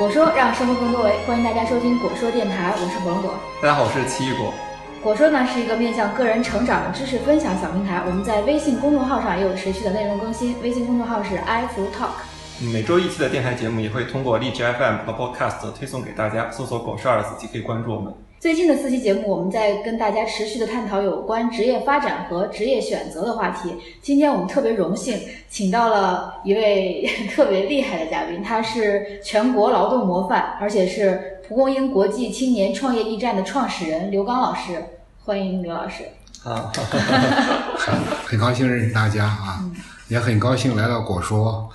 果说让生活更多维，欢迎大家收听果说电台，我是火龙果。大家好，我是奇异果。果说呢是一个面向个人成长的知识分享小平台，我们在微信公众号上也有持续的内容更新，微信公众号是 i f talk。每周一期的电台节目也会通过荔枝 FM 和 Podcast 推送给大家，搜索“果说二字”即可以关注我们。最近的四期节目，我们在跟大家持续的探讨有关职业发展和职业选择的话题。今天我们特别荣幸请到了一位 特别厉害的嘉宾，他是全国劳动模范，而且是蒲公英国际青年创业驿站的创始人刘刚老师。欢迎刘老师。啊，很 很高兴认识大家啊，也很高兴来到果说。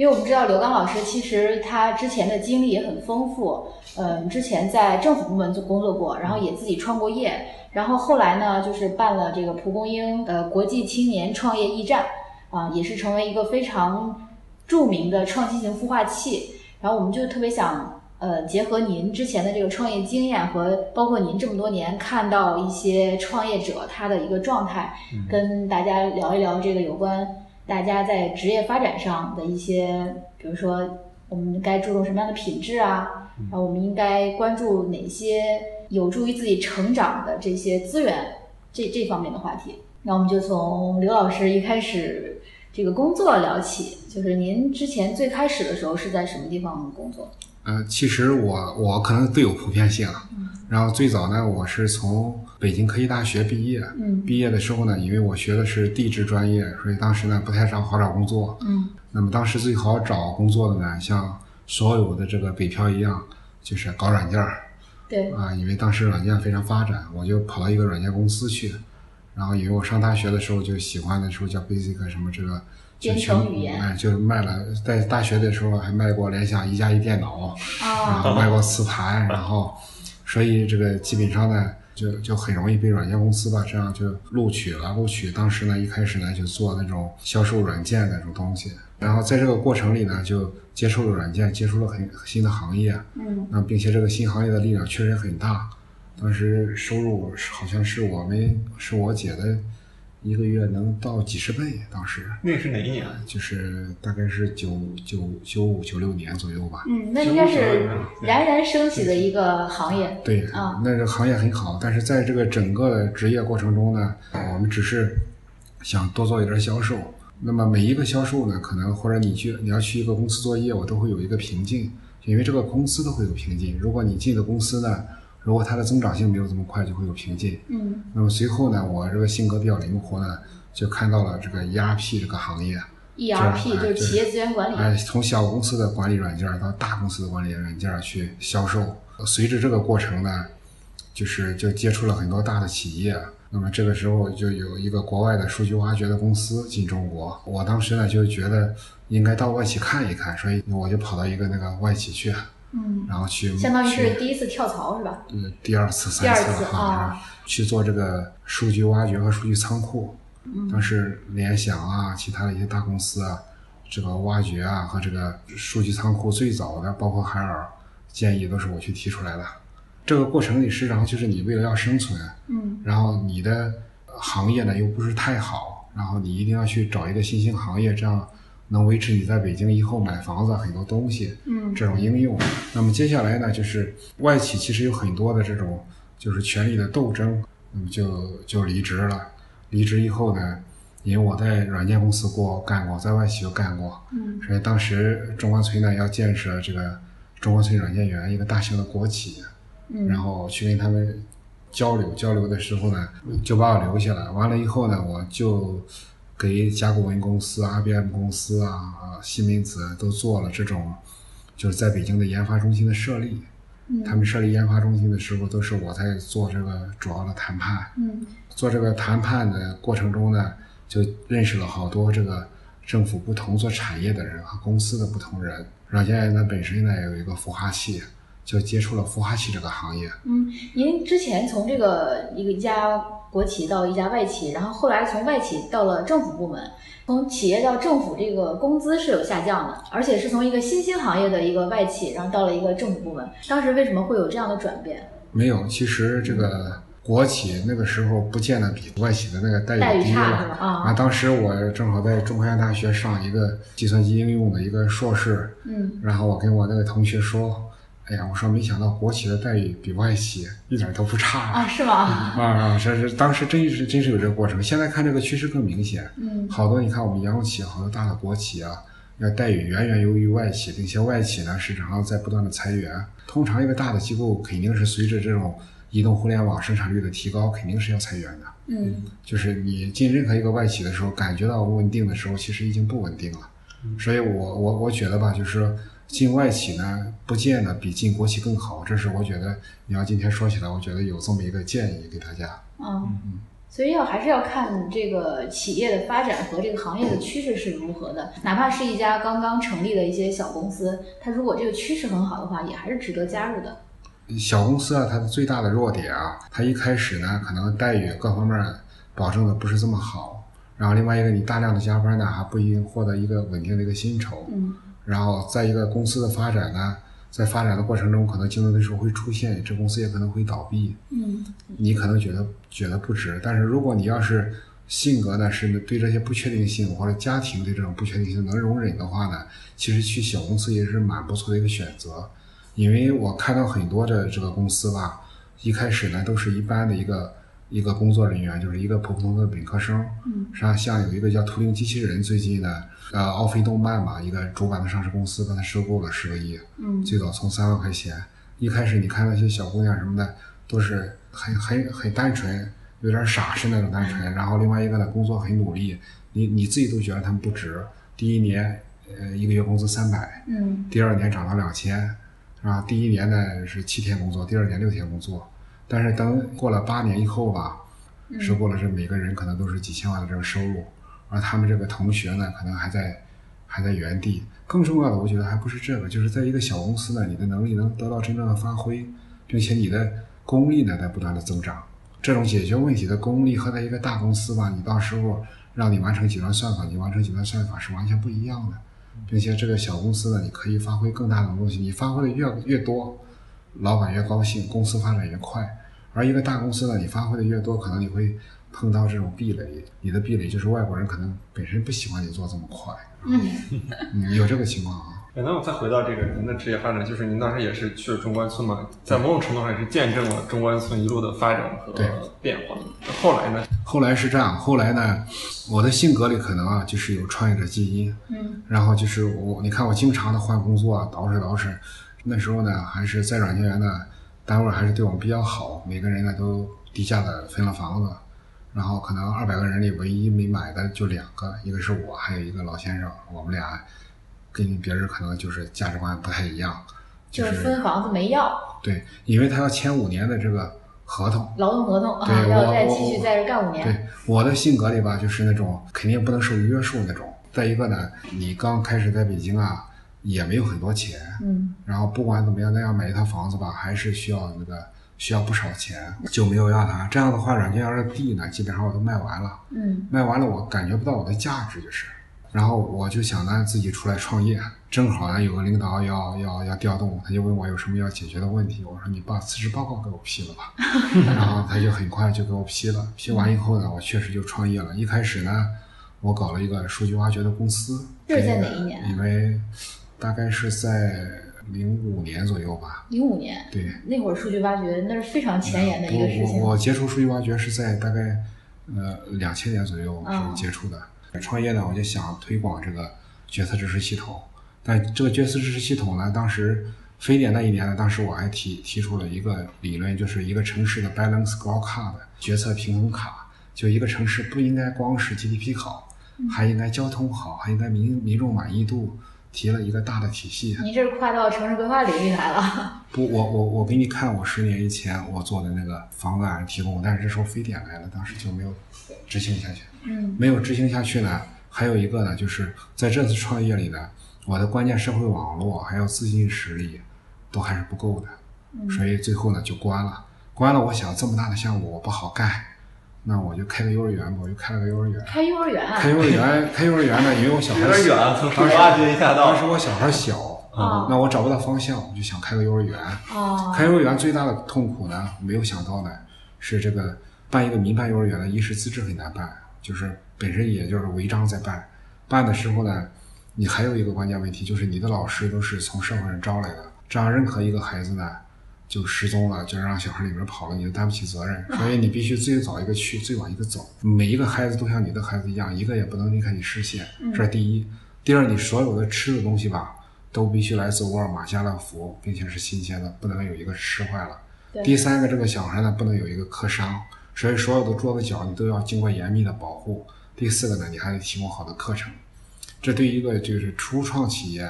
因为我们知道刘刚老师其实他之前的经历也很丰富，嗯，之前在政府部门做工作过，然后也自己创过业，然后后来呢就是办了这个蒲公英呃国际青年创业驿站，啊，也是成为一个非常著名的创新型孵化器。然后我们就特别想呃结合您之前的这个创业经验和包括您这么多年看到一些创业者他的一个状态，跟大家聊一聊这个有关。大家在职业发展上的一些，比如说我们该注重什么样的品质啊？然后我们应该关注哪些有助于自己成长的这些资源？这这方面的话题，那我们就从刘老师一开始这个工作聊起，就是您之前最开始的时候是在什么地方工作？呃，其实我我可能最有普遍性。然后最早呢，我是从北京科技大学毕业。嗯。毕业的时候呢，因为我学的是地质专业，所以当时呢不太找好找工作。嗯。那么当时最好找工作的呢，像所有的这个北漂一样，就是搞软件儿。对。啊，因为当时软件非常发展，我就跑到一个软件公司去。然后因为我上大学的时候就喜欢的时候叫 Basic 什么这个。编程语言。哎，就卖了，在大学的时候还卖过联想一加一电脑，然后卖过磁盘，然后。所以这个基本上呢，就就很容易被软件公司吧，这样就录取了。录取当时呢，一开始呢就做那种销售软件那种东西，然后在这个过程里呢，就接触了软件，接触了很新的行业。嗯。那并且这个新行业的力量确实很大，当时收入好像是我们是我姐的。一个月能到几十倍，当时那是哪一年？就是大概是九九九五九六年左右吧。嗯，那应该是冉冉升起的一个行业。对，啊，那个行业很好，但是在这个整个职业过程中呢，我们只是想多做一点销售。那么每一个销售呢，可能或者你去你要去一个公司做业务，都会有一个瓶颈，因为这个公司都会有瓶颈。如果你进的公司呢？如果它的增长性没有这么快，就会有瓶颈。嗯，那么随后呢，我这个性格比较灵活呢，就看到了这个 ERP 这个行业。ERP 就是企业资源管理。哎，从小公司的管理软件到大公司的管理软件去销售，随着这个过程呢，就是就接触了很多大的企业。那么这个时候就有一个国外的数据挖掘的公司进中国，我当时呢就觉得应该到外企看一看，所以我就跑到一个那个外企去。嗯，然后去相当于是第一次跳槽是吧？对，第二次、三次啊，去做这个数据挖掘和数据仓库。嗯当时联想啊，其他的一些大公司啊，这个挖掘啊和这个数据仓库最早的，包括海尔建议都是我去提出来的。这个过程里实际上就是你为了要生存，嗯，然后你的行业呢又不是太好，然后你一定要去找一个新兴行业，这样。能维持你在北京以后买房子很多东西，嗯，这种应用。那么接下来呢，就是外企其实有很多的这种就是权力的斗争，那么就就离职了。离职以后呢，因为我在软件公司过干过，在外企又干过，嗯，所以当时中关村呢要建设这个中关村软件园，一个大型的国企，嗯，然后去跟他们交流交流的时候呢，就把我留下来。完了以后呢，我就。给甲骨文公司、IBM 公司啊、啊西门子都做了这种，就是在北京的研发中心的设立。嗯，他们设立研发中心的时候，都是我在做这个主要的谈判。嗯，做这个谈判的过程中呢，就认识了好多这个政府不同做产业的人和公司的不同人。软件呢本身呢有一个孵化器，就接触了孵化器这个行业。嗯，您之前从这个一个一家。国企到一家外企，然后后来从外企到了政府部门，从企业到政府，这个工资是有下降的，而且是从一个新兴行业的一个外企，然后到了一个政府部门。当时为什么会有这样的转变？没有，其实这个国企那个时候不见得比外企的那个待遇低了啊。当时我正好在中科院大学上一个计算机应用的一个硕士，嗯，然后我跟我那个同学说，哎呀，我说没想到国企的待遇比外企一点都不差啊，是吗？啊啊，这是当时真是真是有这个过程。现在看这个趋势更明显，嗯，好多你看我们央企，好多大的国企啊，那待遇远远优于外企，并且外企呢市场上在不断的裁员。通常一个大的机构肯定是随着这种移动互联网生产率的提高，肯定是要裁员的。嗯，就是你进任何一个外企的时候，感觉到稳定的时候，其实已经不稳定了。所以我我我觉得吧，就是进外企呢，不见得比进国企更好。这是我觉得你要今天说起来，我觉得有这么一个建议给大家。嗯，所以要还是要看这个企业的发展和这个行业的趋势是如何的。哪怕是一家刚刚成立的一些小公司，它如果这个趋势很好的话，也还是值得加入的。小公司啊，它的最大的弱点啊，它一开始呢，可能待遇各方面保证的不是这么好。然后另外一个，你大量的加班呢，还不一定获得一个稳定的一个薪酬。嗯。然后在一个公司的发展呢，在发展的过程中，可能竞争对手会出现，这公司也可能会倒闭。嗯。你可能觉得觉得不值，但是如果你要是性格呢是对这些不确定性或者家庭对这种不确定性能容忍的话呢，其实去小公司也是蛮不错的一个选择。因为我看到很多的这个公司吧，一开始呢都是一般的一个。一个工作人员就是一个普普通通的本科生，嗯，实际上像有一个叫图灵机器人，最近呢，呃，奥飞动漫嘛，一个主板的上市公司，把它收购了十个亿，嗯，最早从三万块钱，一开始你看那些小姑娘什么的，都是很很很单纯，有点傻是那种单纯，然后另外一个呢，工作很努力，你你自己都觉得他们不值，第一年呃一个月工资三百，嗯，第二年涨到两千，然后第一年呢是七天工作，第二年六天工作。但是等过了八年以后吧，收购了这每个人可能都是几千万的这个收入，而他们这个同学呢，可能还在还在原地。更重要的，我觉得还不是这个，就是在一个小公司呢，你的能力能得到真正的发挥，并且你的功力呢在不断的增长。这种解决问题的功力和在一个大公司吧，你到时候让你完成几段算法，你完成几段算法是完全不一样的。并且这个小公司呢，你可以发挥更大的东西，你发挥的越越多，老板越高兴，公司发展越快。而一个大公司呢，你发挥的越多，可能你会碰到这种壁垒。你的壁垒就是外国人可能本身不喜欢你做这么快。嗯，有这个情况啊。那我再回到这个您的职业发展，就是您当时也是去了中关村嘛，在某种程度上也是见证了中关村一路的发展和变化。后来呢？后来是这样，后来呢，我的性格里可能啊，就是有创业者基因。嗯。然后就是我，你看我经常的换工作，捯饬捯饬。那时候呢，还是在软件园呢。单位还是对我们比较好，每个人呢都低价的分了房子，然后可能二百个人里唯一没买的就两个，一个是我，还有一个老先生，我们俩跟别人可能就是价值观不太一样，就是分房子没要。对，因为他要签五年的这个合同，劳动合同啊，要再继续在这干五年。对，我的性格里吧，就是那种肯定不能受约束那种。再一个呢，你刚开始在北京啊。也没有很多钱，嗯，然后不管怎么样，那要买一套房子吧，还是需要那个需要不少钱，就没有要它。这样的话，软件园的地呢，基本上我都卖完了，嗯，卖完了我感觉不到我的价值，就是，然后我就想呢自己出来创业，正好呢有个领导要要要调动，他就问我有什么要解决的问题，我说你把辞职报告给我批了吧，然后他就很快就给我批了，批完以后呢，我确实就创业了。一开始呢，我搞了一个数据挖掘的公司，这是在哪一年？因为。大概是在零五年左右吧。零五年，对，那会儿数据挖掘那是非常前沿的一个事情。我我接触数据挖掘是在大概呃两千年左右是接触的。创业呢，我就想推广这个决策支持系统。但这个决策支持系统呢，当时非典那一年呢，当时我还提提出了一个理论，就是一个城市的 balance scorecard 决策平衡卡。就一个城市不应该光是 GDP 好，还应该交通好，还应该民民众满意度。提了一个大的体系，你这是快到城市规划领域来了。不，我我我给你看我十年以前我做的那个方案提供，但是这时候非典来了，当时就没有执行下去。嗯，没有执行下去呢，还有一个呢，就是在这次创业里呢，我的关键社会网络还有资金实力都还是不够的，所以最后呢就关了。关了，我想这么大的项目我不好干。那我就开个幼儿园吧，我就开了个幼儿园。开幼儿园？开幼儿园，开幼儿园呢，因为我小孩有点远，从出挖掘一下当时我小孩小，啊，那我找不到方向，我就想开个幼儿园。啊，开幼儿园最大的痛苦呢，没有想到呢，是这个办一个民办幼儿园呢，一是资质很难办，就是本身也就是违章在办，办的时候呢，你还有一个关键问题，就是你的老师都是从社会上招来的，这样任何一个孩子呢就失踪了，就让小孩里面跑了，你就担不起责任。所以你必须最早一个去，最晚一个走。每一个孩子都像你的孩子一样，一个也不能离开你视线，这是第一。第二，你所有的吃的东西吧，都必须来自沃尔玛、家乐福，并且是新鲜的，不能有一个吃坏了。第三个，这个小孩呢不能有一个磕伤，所以所有的桌子角你都要经过严密的保护。第四个呢，你还得提供好的课程。这对一个就是初创企业，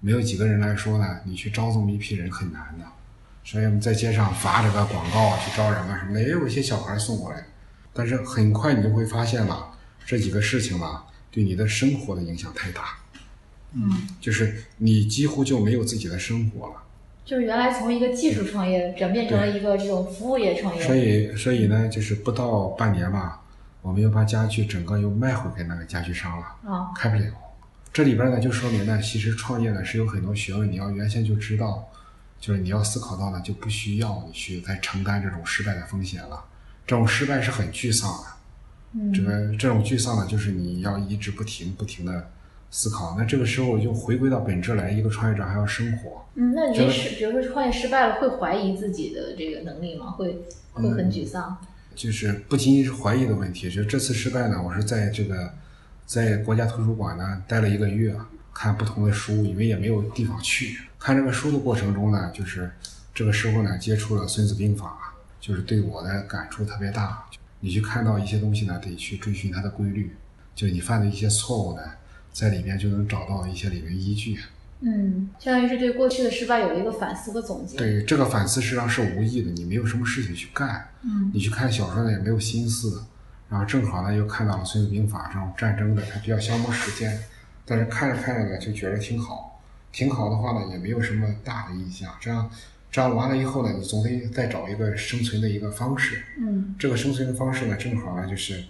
没有几个人来说呢，你去招这么一批人很难的。所以我们在街上发这个广告去招人啊什么的，也有一些小孩送过来，但是很快你就会发现了这几个事情吧，对你的生活的影响太大。嗯，就是你几乎就没有自己的生活了。就是原来从一个技术创业转变成了一个这种服务业创业。所以，所以呢，就是不到半年吧，我们又把家具整个又卖回给那个家具商了。啊，开不了。这里边呢，就说明呢，其实创业呢是有很多学问，你要原先就知道。就是你要思考到呢，就不需要你去再承担这种失败的风险了。这种失败是很沮丧的。嗯，这个这种沮丧呢，就是你要一直不停不停的思考。那这个时候就回归到本质来，一个创业者还要生活。嗯，那您是比如说创业失败了，会怀疑自己的这个能力吗？会会很沮丧？就是不仅仅是怀疑的问题，就这次失败呢，我是在这个在国家图书馆呢待了一个月，看不同的书，因为也没有地方去。看这个书的过程中呢，就是这个时候呢，接触了《孙子兵法》，就是对我的感触特别大。你去看到一些东西呢，得去追寻它的规律，就你犯的一些错误呢，在里面就能找到一些理论依据。嗯，相当于是对过去的失败有了一个反思和总结。对，这个反思实际上是无意的，你没有什么事情去干。嗯，你去看小说呢也没有心思，然后正好呢又看到了《孙子兵法》这种战争的，它比较消磨时间，但是看着看着呢就觉得挺好。挺好的话呢，也没有什么大的印象。这样，这样完了以后呢，你总得再找一个生存的一个方式。嗯，这个生存的方式呢，正好呢就是，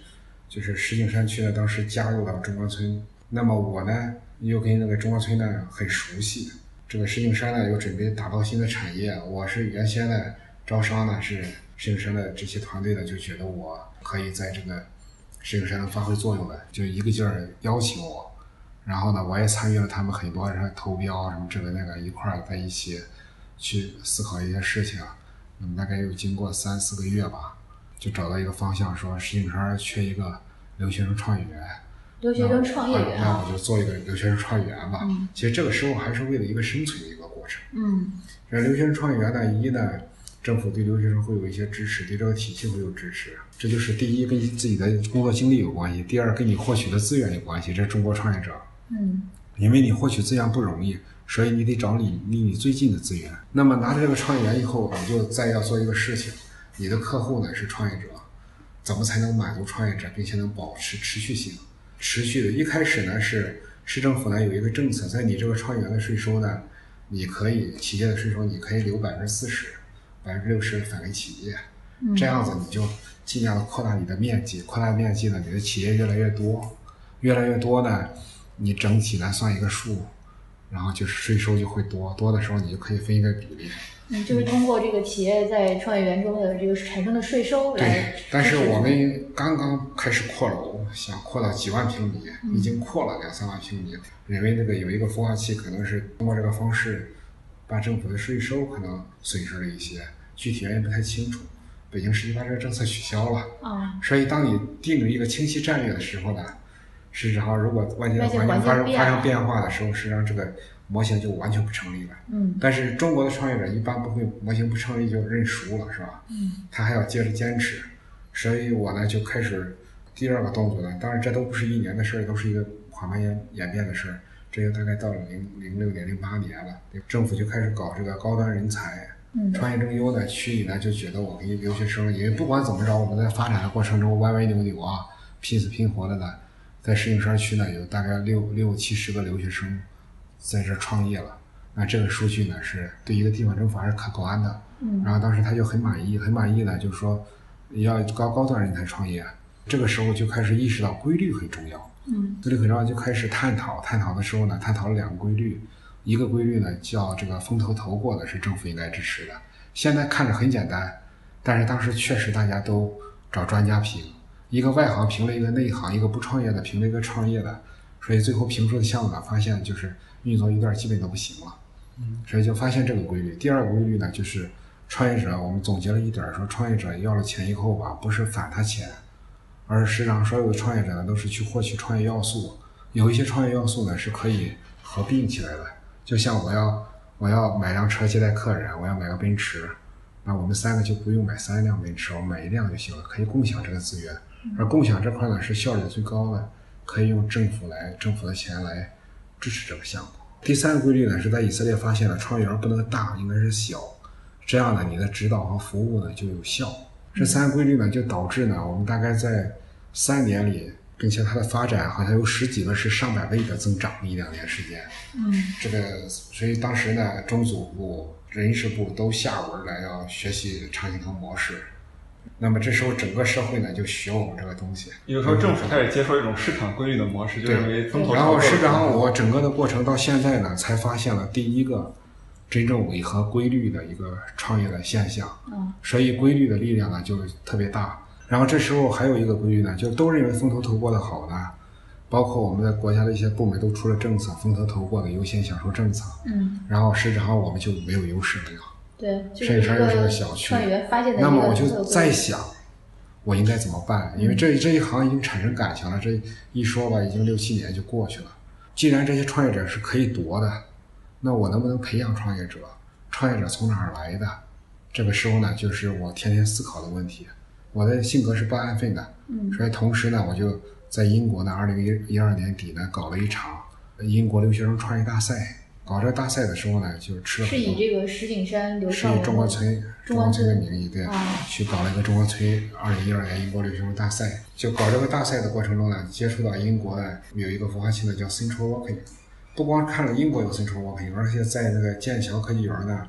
就是石景山区呢当时加入到中关村，那么我呢又跟那个中关村呢很熟悉。这个石景山呢又准备打造新的产业，我是原先呢招商呢是石景山的这些团队呢就觉得我可以在这个石景山能发挥作用的，就一个劲儿邀请我。然后呢，我也参与了他们很多人投标什么这个那个一块儿在一起去思考一些事情。嗯，大概又经过三四个月吧，就找到一个方向，说石景山缺一个留学生创业员。留学生创业员那我就做一个留学生创业员吧。嗯。其实这个时候还是为了一个生存的一个过程。嗯。这留学生创业员呢，一呢，政府对留学生会有一些支持，对这个体系会有支持。这就是第一，跟你自己的工作经历有关系；第二，跟你获取的资源有关系。这是中国创业者。嗯，因为你获取资源不容易，所以你得找你离你最近的资源。那么拿着这个创业园以后，你就再要做一个事情，你的客户呢是创业者，怎么才能满足创业者，并且能保持持续性？持续的，一开始呢是市政府呢有一个政策，在你这个创业园的税收呢，你可以企业的税收你可以留百分之四十，百分之六十返给企业，这样子你就尽量的扩大你的面积，扩大面积呢，你的企业越来越多，越来越多呢。你整体来算一个数，然后就是税收就会多，多的时候你就可以分一个比例。嗯，就是通过这个企业在创业园中的这个产生的税收来。对，但是我们刚刚开始扩楼，想扩到几万平米，已经扩了两三万平米，认为那个有一个孵化器，可能是通过这个方式把政府的税收可能损失了一些，具体原因不太清楚。北京市就把这个政策取消了。啊。所以当你定一个清晰战略的时候呢？事实上，如果外界的环境发生发生变化的时候，实际上这个模型就完全不成立了。嗯。但是中国的创业者一般不会模型不成立就认输了，是吧？嗯。他还要接着坚持，所以我呢就开始第二个动作呢。当然，这都不是一年的事儿，都是一个缓慢演演变的事儿。这个大概到了零零六年、零八年了，政府就开始搞这个高端人才创业征优呢。区里呢就觉得我们留学生，因为不管怎么着，我们在发展的过程中歪歪扭扭啊，拼死拼活的呢。在石景山区呢，有大概六六七十个留学生在这创业了。那这个数据呢，是对一个地方政府还是可观的。嗯。然后当时他就很满意，很满意呢，就是说要高高端人才创业。这个时候就开始意识到规律很重要。嗯。规律很重要，就开始探讨。探讨的时候呢，探讨了两个规律。一个规律呢，叫这个风投投过的是政府应该支持的。现在看着很简单，但是当时确实大家都找专家评。一个外行评了一个内行，一个不创业的评了一个创业的，所以最后评出的项目呢，发现就是运作一段基本都不行了。嗯，所以就发现这个规律。第二个规律呢，就是创业者，我们总结了一点，说创业者要了钱以后吧，不是返他钱，而实际上所有的创业者呢，都是去获取创业要素。有一些创业要素呢，是可以合并起来的。就像我要我要买辆车接待客人，我要买个奔驰，那我们三个就不用买三辆奔驰，我买一辆就行了，可以共享这个资源。而共享这块呢，是效率最高的，可以用政府来政府的钱来支持这个项目。第三个规律呢，是在以色列发现了创业园不能大，应该是小，这样呢，你的指导和服务呢就有效。这三个规律呢，就导致呢，我们大概在三年里，并且它的发展好像有十几个是上百倍的增长，一两年时间。嗯，这个所以当时呢，中组部、人事部都下文来要学习长兴藤模式。那么这时候整个社会呢就学我们这个东西。有时候政府开始接受一种市场规律的模式，就认为风投。然后实际上我整个的过程到现在呢，才发现了第一个真正违和规律的一个创业的现象。嗯。所以规律的力量呢就特别大。然后这时候还有一个规律呢，就都认为风投投过的好呢，包括我们的国家的一些部门都出了政策，风投投过的优先享受政策。嗯。然后实质上我们就没有优势了呀。对，甚至又是个小区，那么我就在想，我应该怎么办？因为这这一行已经产生感情了，这一说吧，已经六七年就过去了。既然这些创业者是可以夺的，那我能不能培养创业者？创业者从哪儿来的？这个时候呢，就是我天天思考的问题。我的性格是不安分的，嗯，所以同时呢，我就在英国呢，二零一一二年底呢，搞了一场英国留学生创业大赛。搞这个大赛的时候呢，就吃了。是以这个石景山刘是以中关村中关村的名义对，去搞了一个中关村二零一二年英国留学生大赛。就搞这个大赛的过程中呢，接触到英国的有一个孵化器呢叫 Central Working，不光看了英国有 Central Working，而且在那个剑桥科技园呢，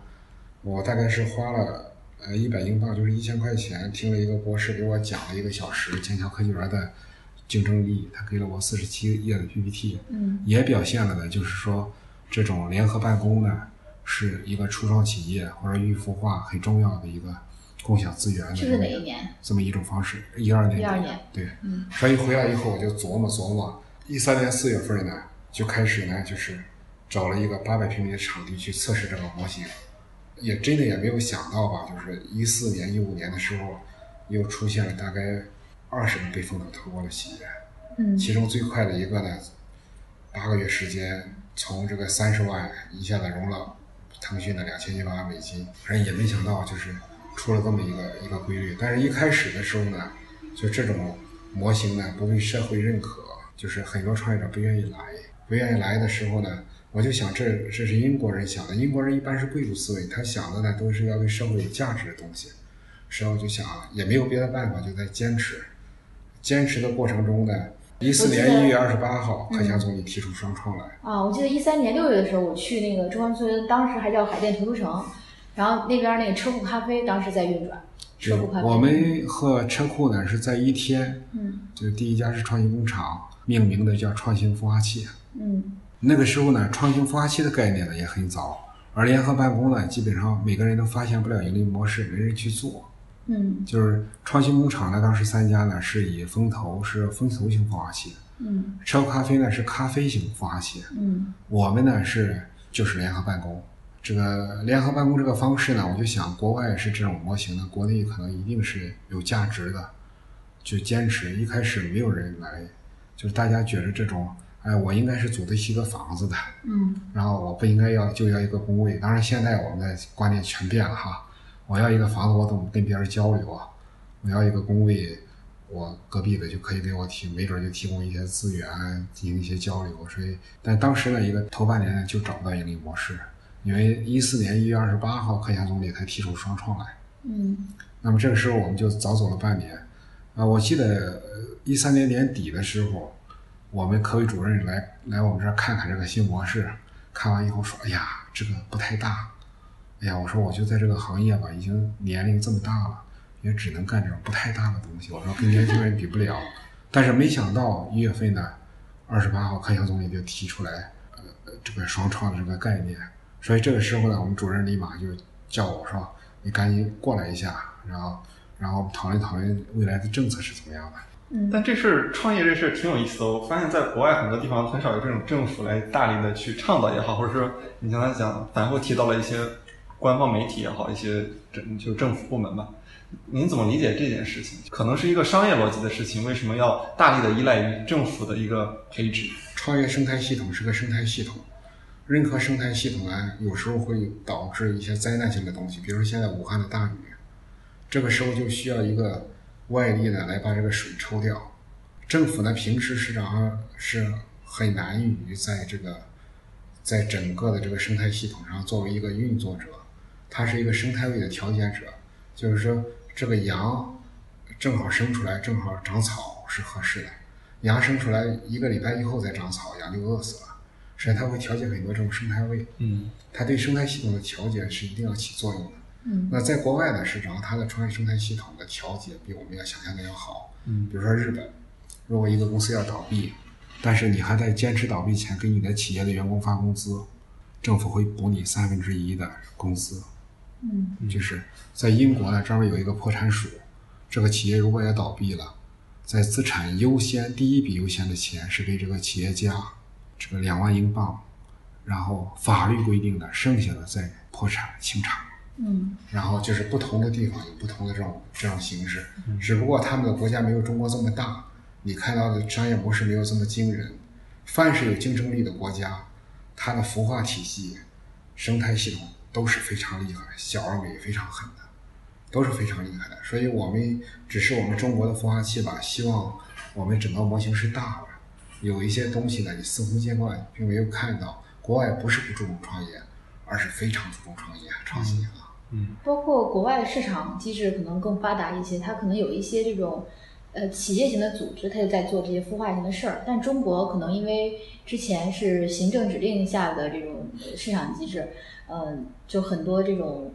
我大概是花了呃一百英镑，就是一千块钱，听了一个博士给我讲了一个小时剑桥科技园的竞争力，他给了我四十七页的 PPT，嗯，也表现了呢，就是说。这种联合办公呢，是一个初创企业或者预孵化很重要的一个共享资源的这是哪一年？这么一种方式，一二年。一二年。对，嗯。所以回来以后我就琢磨琢磨，一三年四月份呢，就开始呢，就是找了一个八百平米的场地去测试这个模型，也真的也没有想到吧，就是一四年一五年的时候，又出现了大概二十个被风投投过的企业，嗯。其中最快的一个呢，八个月时间。从这个三十万一下子融了腾讯的两千一百万美金，反正也没想到就是出了这么一个一个规律。但是一开始的时候呢，就这种模型呢不被社会认可，就是很多创业者不愿意来。不愿意来的时候呢，我就想这这是英国人想的。英国人一般是贵族思维，他想的呢都是要对社会有价值的东西。然后就想也没有别的办法，就在坚持。坚持的过程中呢。一四年一月二十八号，克强总理提出双创来。啊，我记得一三年六月的时候，我去那个中关村，当时还叫海淀图书城，然后那边那个车库咖啡当时在运转。车库咖啡。我们和车库呢是在一天。嗯。就第一家是创新工厂，命名的叫创新孵化器。嗯。那个时候呢，创新孵化器的概念呢也很早，而联合办公呢，基本上每个人都发现不了盈利模式，没人去做。嗯，就是创新工厂呢，当时三家呢是以风投是风投型孵化器，嗯，车咖啡呢是咖啡型孵化器，嗯，我们呢是就是联合办公。这个联合办公这个方式呢，我就想国外是这种模型的，国内可能一定是有价值的，就坚持。一开始没有人来，就是大家觉得这种，哎，我应该是组得起一个房子的，嗯，然后我不应该要就要一个工位。当然现在我们的观念全变了哈。我要一个房子，我怎么跟别人交流啊？我要一个工位，我隔壁的就可以给我提，没准就提供一些资源进行一些交流。所以，但当时呢，一个头半年呢就找不到盈利模式，因为一四年一月二十八号，克强总理才提出双创来。嗯。那么这个时候我们就早走了半年。啊，我记得一三年年底的时候，我们科委主任来来我们这儿看看这个新模式，看完以后说：“哎呀，这个不太大。”哎呀，我说我就在这个行业吧，已经年龄这么大了，也只能干这种不太大的东西。我说跟年轻人比不了，但是没想到一月份呢，二十八号，克强总理就提出来，呃，这个双创的这个概念。所以这个时候呢，我们主任立马就叫我说，你赶紧过来一下，然后，然后讨论讨论未来的政策是怎么样的。嗯，但这事儿创业这事儿挺有意思的。我发现在国外很多地方很少有这种政府来大力的去倡导也好，或者说你刚才讲反复提到了一些官方媒体也好，一些政就政府部门吧。您怎么理解这件事情？可能是一个商业逻辑的事情，为什么要大力的依赖于政府的一个配置？创业生态系统是个生态系统，任何生态系统呢，有时候会导致一些灾难性的东西，比如现在武汉的大雨，这个时候就需要一个外力呢来把这个水抽掉。政府呢平时实际上是很难于在这个在整个的这个生态系统上作为一个运作者，它是一个生态位的调节者，就是说。这个羊正好生出来，正好长草是合适的。羊生出来一个礼拜以后再长草，羊就饿死了。所以它会调节很多这种生态位。嗯，它对生态系统的调节是一定要起作用的。嗯，那在国外呢，实际上它的创业生态系统的调节比我们要想象的要好。嗯，比如说日本，如果一个公司要倒闭，但是你还在坚持倒闭前给你的企业的员工发工资，政府会补你三分之一的工资。嗯，就是在英国呢，专门有一个破产署，这个企业如果要倒闭了，在资产优先第一笔优先的钱是给这个企业家这个两万英镑，然后法律规定的剩下的再破产清偿。嗯，然后就是不同的地方有不同的这种这种形式，只不过他们的国家没有中国这么大，你看到的商业模式没有这么惊人。凡是有竞争力的国家，它的孵化体系、生态系统。都是非常厉害，小而美非常狠的，都是非常厉害的。所以，我们只是我们中国的孵化器吧。希望我们整个模型是大的，有一些东西呢，你司空见惯，并没有看到。国外不是不注重创业，而是非常注重创业创新啊。嗯，包括国外的市场机制可能更发达一些，它可能有一些这种呃企业型的组织，它就在做这些孵化型的事儿。但中国可能因为之前是行政指令下的这种市场机制。嗯，就很多这种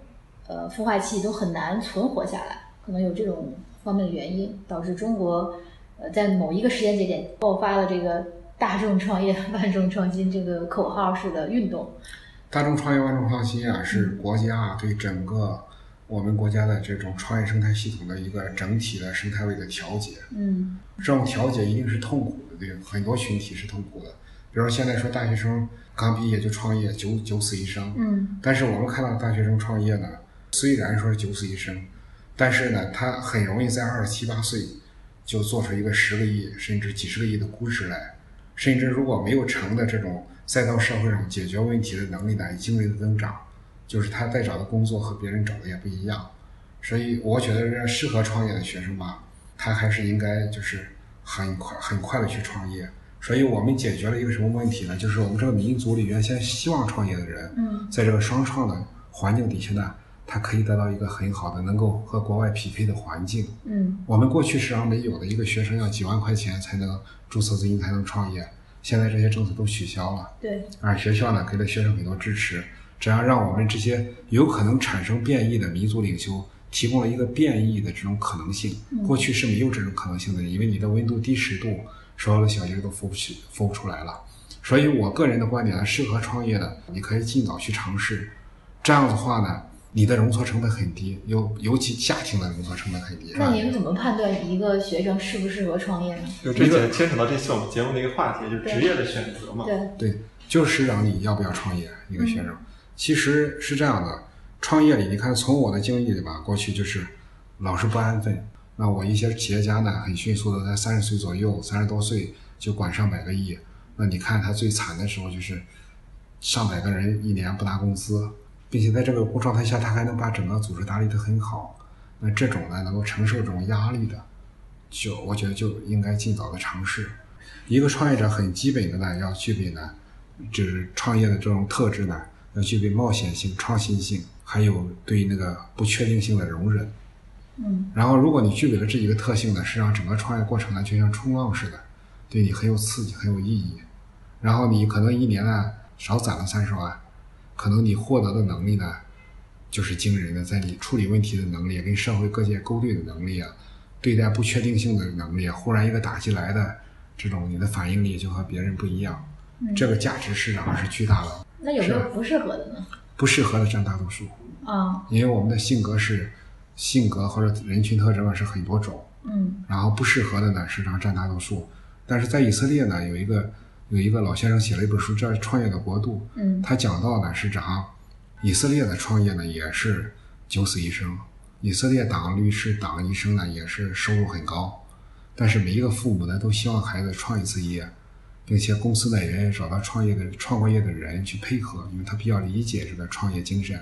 呃孵化器都很难存活下来，可能有这种方面的原因，导致中国呃在某一个时间节点爆发了这个大众创业、万众创新这个口号式的运动。大众创业、万众创新啊，是国家对整个我们国家的这种创业生态系统的一个整体的生态位的调节。嗯，这种调节一定是痛苦的，对很多群体是痛苦的。比如说现在说大学生。刚毕业就创业，九九死一生。嗯，但是我们看到大学生创业呢，虽然说是九死一生，但是呢，他很容易在二十七八岁就做出一个十个亿甚至几十个亿的估值来，甚至如果没有成的这种再到社会上解决问题的能力呢，以惊人的增长，就是他在找的工作和别人找的也不一样。所以我觉得，这适合创业的学生吧，他还是应该就是很快很快的去创业。所以我们解决了一个什么问题呢？就是我们这个民族里原先希望创业的人，在这个双创的环境底下呢，他可以得到一个很好的能够和国外匹配的环境。嗯，我们过去实际上没有的一个学生要几万块钱才能注册资金才能创业，现在这些政策都取消了。对，而学校呢给了学生很多支持，这样让我们这些有可能产生变异的民族领袖提供了一个变异的这种可能性。过去是没有这种可能性的，因为你的温度低十度。所有的小鸡都孵不起，孵不出来了。所以我个人的观点呢，适合创业的，你可以尽早去尝试。这样的话呢，你的容错成本很低，尤尤其家庭的容错成本很低。那您怎么判断一个学生适不适合创业呢？就这个牵扯到这期我们节目的一个话题，就是职业的选择嘛。对对，就是让你要不要创业。一个学生其实是这样的，创业里你看，从我的经历里吧，过去就是老是不安分。那我一些企业家呢，很迅速的在三十岁左右，三十多岁就管上百个亿。那你看他最惨的时候，就是上百个人一年不拿工资，并且在这个状态下，他还能把整个组织打理得很好。那这种呢，能够承受这种压力的，就我觉得就应该尽早的尝试。一个创业者很基本的呢，要具备呢，就是创业的这种特质呢，要具备冒险性、创新性，还有对那个不确定性的容忍。嗯，然后如果你具备了这几个特性呢，实际上整个创业过程呢，就像冲浪似的，对你很有刺激，很有意义。然后你可能一年呢少攒了三十万，可能你获得的能力呢就是惊人的，在你处理问题的能力、跟社会各界勾兑的能力啊，对待不确定性的能力，忽然一个打击来的这种你的反应力就和别人不一样。这个价值市场是巨大的。那有没有不适合的呢？不适合的占大多数啊，因为我们的性格是。性格或者人群特征啊是很多种，嗯，然后不适合的呢，时常占大多数。但是在以色列呢，有一个有一个老先生写了一本书叫《创业的国度》，嗯，他讲到呢，是讲以色列的创业呢也是九死一生。以色列党律师、党医生呢也是收入很高，但是每一个父母呢都希望孩子创一次业，并且公司呢也愿意找到创业的创过业的人去配合，因为他比较理解这个创业精神。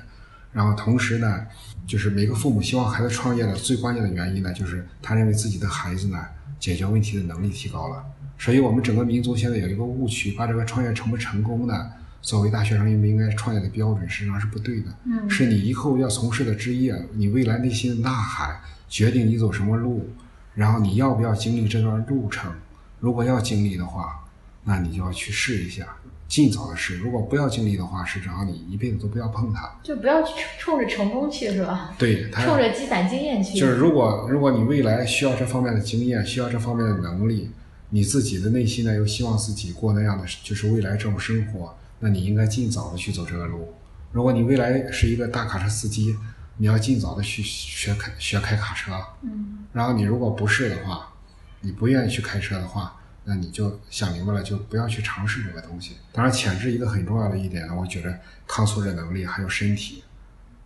然后同时呢，就是每个父母希望孩子创业的最关键的原因呢，就是他认为自己的孩子呢解决问题的能力提高了。所以我们整个民族现在有一个误区，把这个创业成不成功呢作为大学生应不应该创业的标准，实际上是不对的。嗯是你以后要从事的职业，你未来内心的呐喊，决定你走什么路，然后你要不要经历这段路程。如果要经历的话，那你就要去试一下，尽早的试。如果不要经历的话，实际上你一辈子都不要碰它。就不要去冲着成功去，是吧？对，它冲着积攒经验去。就是如果如果你未来需要这方面的经验，需要这方面的能力，你自己的内心呢又希望自己过那样的就是未来这种生活，那你应该尽早的去走这个路。如果你未来是一个大卡车司机，你要尽早的去学开学开卡车。嗯然后你如果不是的话，你不愿意去开车的话，那你就想明白了，就不要去尝试这个东西。当然，潜质一个很重要的一点呢，我觉得抗挫折能力还有身体，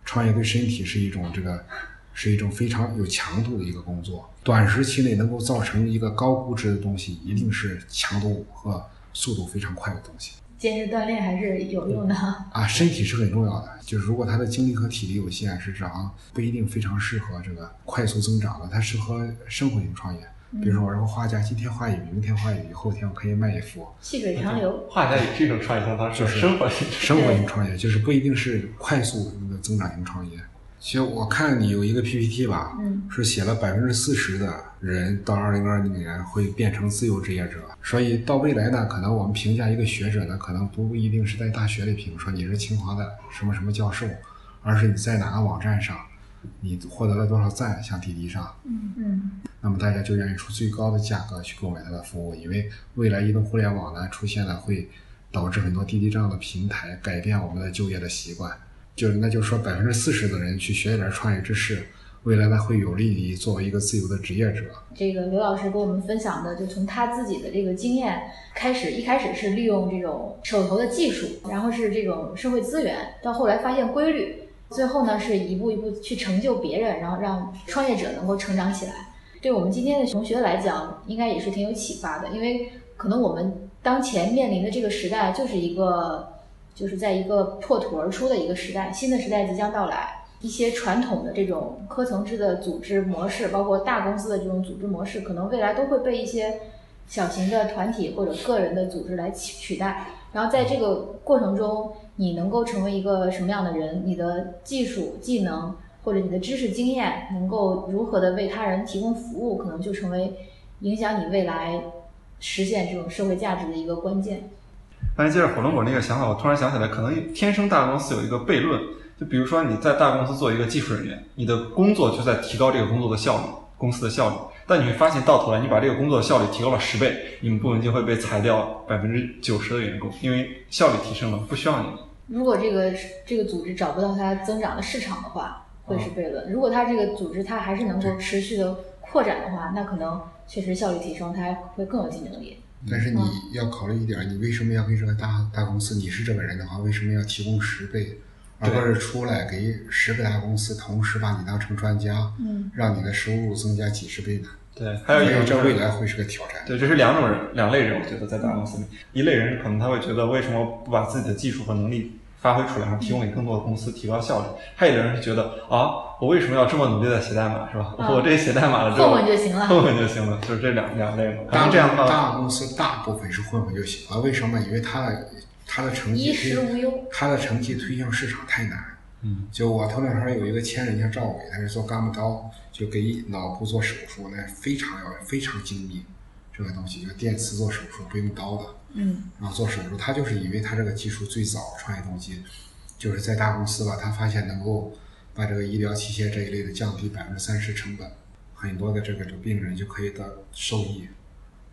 创业对身体是一种这个是一种非常有强度的一个工作。短时期内能够造成一个高估值的东西，一定是强度和速度非常快的东西。坚持锻炼还是有用的。啊，身体是很重要的。就是如果他的精力和体力有限，实际上不一定非常适合这个快速增长的，它适合生活型创业。比如说，我让画家，今天画一笔，明天画一笔，后天我可以卖一幅。细水长流。画家也是一种创业，方式就是生活型。生活型创业就是不一定是快速的增长型创业。其实我看你有一个 PPT 吧，嗯是写了百分之四十的人到二零二零年会变成自由职业者，所以到未来呢，可能我们评价一个学者呢，可能不一定是在大学里评，说你是清华的什么什么教授，而是你在哪个网站上，你获得了多少赞，像滴滴上，嗯那么大家就愿意出最高的价格去购买它的服务，因为未来移动互联网呢出现了，会导致很多滴滴这样的平台改变我们的就业的习惯。就是那就是说，百分之四十的人去学一点创业知识，未来呢会有利于作为一个自由的职业者。这个刘老师给我们分享的，就从他自己的这个经验开始，一开始是利用这种手头的技术，然后是这种社会资源，到后来发现规律，最后呢是一步一步去成就别人，然后让创业者能够成长起来。对我们今天的同学来讲，应该也是挺有启发的，因为可能我们当前面临的这个时代就是一个，就是在一个破土而出的一个时代，新的时代即将到来。一些传统的这种科层制的组织模式，包括大公司的这种组织模式，可能未来都会被一些小型的团体或者个人的组织来取取代。然后在这个过程中，你能够成为一个什么样的人？你的技术、技能或者你的知识经验，能够如何的为他人提供服务，可能就成为影响你未来实现这种社会价值的一个关键。刚才接着火龙果那个想法，我突然想起来，可能天生大公司有一个悖论，就比如说你在大公司做一个技术人员，你的工作就在提高这个工作的效率，公司的效率。但你会发现，到头来你把这个工作的效率提高了十倍，你们部门就会被裁掉百分之九十的员工，因为效率提升了，不需要你了。如果这个这个组织找不到它增长的市场的话，会是悖论；如果它这个组织它还是能够持续的扩展的话，那可能确实效率提升，它会更有竞争力。但是你要考虑一点，你为什么要跟这个大大公司？你是这个人的话，为什么要提供十倍，而不是出来给十个大公司同时把你当成专家，嗯，让你的收入增加几十倍呢？对，还有一所以这种就是未来会是个挑战。对，这是两种人，两类人，我觉得在大公司里，一类人可能他会觉得为什么不把自己的技术和能力发挥出来，然后提供给更多的公司，提高效率；还有的人是觉得啊，我为什么要这么努力的写代码，是吧？啊我这写代码了之后，混混就行了混混就行了，就是这两两类嘛。可大能这样的话，大公司大部分是混混就行了，为什么？因为他的他的成绩衣食无忧。他的成绩推向市场太难。嗯，就我头两天有一个亲人叫赵伟，他是做干部刀，就给脑部做手术，那非常要非常精密，这个东西就电磁做手术不用刀的，嗯。然后做手术，他就是因为他这个技术最早创业动机，就是在大公司吧，他发现能够把这个医疗器械这一类的降低百分之三十成本，很多的这个这个病人就可以得受益，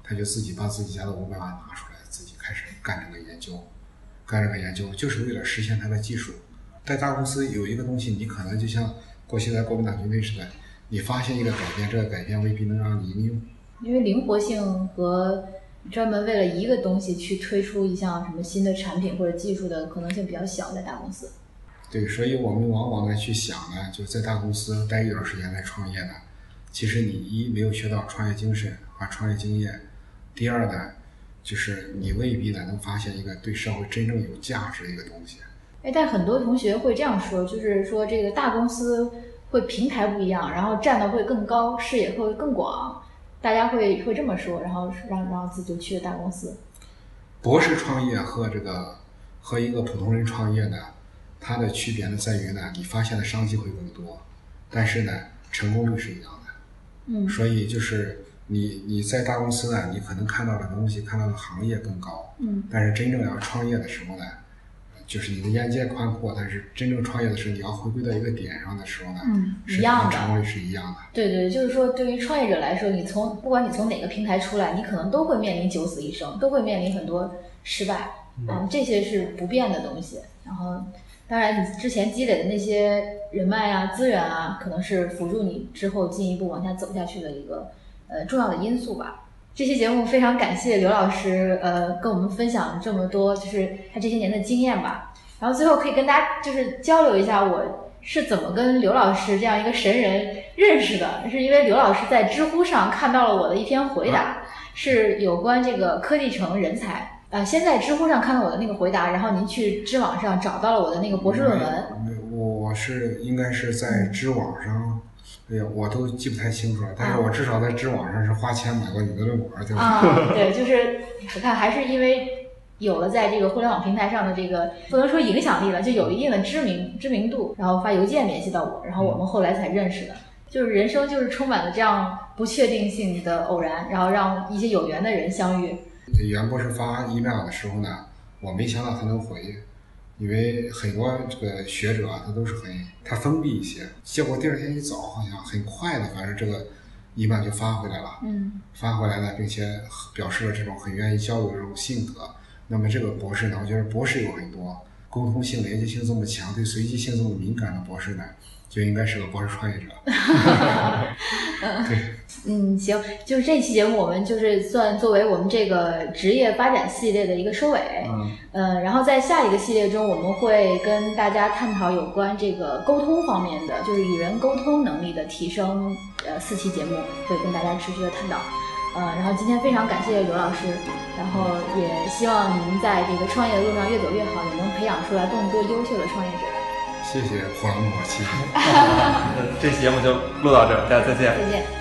他就自己把自己家的五百万拿出来，自己开始干这个研究，干这个研究就是为了实现它的技术。在大公司有一个东西，你可能就像过去在国民党军队似的，你发现一个改变，这个改变未必能让你应用。因为灵活性和专门为了一个东西去推出一项什么新的产品或者技术的可能性比较小，在大公司。对，所以我们往往呢去想呢，就在大公司待一段时间来创业呢，其实你一没有学到创业精神和创业经验，第二呢，就是你未必呢能发现一个对社会真正有价值的一个东西。哎，但很多同学会这样说，就是说这个大公司会平台不一样，然后站的会更高，视野会更广。大家会会这么说，然后让让自己就去了大公司。博士创业和这个和一个普通人创业呢，它的区别呢在于呢，你发现的商机会更多，但是呢，成功率是一样的。嗯。所以就是你你在大公司呢，你可能看到的东西、看到的行业更高。嗯。但是真正要创业的时候呢？就是你的眼界宽阔，但是真正创业的时候，你要回归到一个点上的时候呢，嗯，一样的，成功率是一样的。对对，就是说，对于创业者来说，你从不管你从哪个平台出来，你可能都会面临九死一生，都会面临很多失败，嗯，这些是不变的东西。然后，当然你之前积累的那些人脉啊、资源啊，可能是辅助你之后进一步往下走下去的一个呃重要的因素吧。这期节目非常感谢刘老师，呃，跟我们分享这么多，就是他这些年的经验吧。然后最后可以跟大家就是交流一下，我是怎么跟刘老师这样一个神人认识的？是因为刘老师在知乎上看到了我的一篇回答，是有关这个科技城人才。呃，先在知乎上看到我的那个回答，然后您去知网上找到了我的那个博士论文。我是应该是在知网上。哎呀，我都记不太清楚了，但是我至少在知网上是花钱买过你的论文，对吧？啊，对，就是我看还是因为有了在这个互联网平台上的这个不能说影响力了，就有一定的知名知名度，然后发邮件联系到我，然后我们后来才认识的。就是人生就是充满了这样不确定性的偶然，然后让一些有缘的人相遇。袁博士发 email 的时候呢，我没想到他能回。因为很多这个学者啊他都是很他封闭一些，结果第二天一早好像很快的，反正这个 email 就发回来了，嗯，发回来了，并且表示了这种很愿意交流的这种性格。那么这个博士呢，我觉得博士有很多沟通性、连接性这么强，对随机性这么敏感的博士呢。就应该是个博士创业者。对，嗯，行，就是这期节目我们就是算作为我们这个职业发展系列的一个收尾。嗯，呃，然后在下一个系列中，我们会跟大家探讨有关这个沟通方面的，就是与人沟通能力的提升。呃，四期节目会跟大家持续的探讨。呃，然后今天非常感谢刘老师，然后也希望您在这个创业的路上越走越好，也能培养出来更多优秀的创业者。谢谢黄渤，谢谢。这期节目就录到这，大家再见。再见。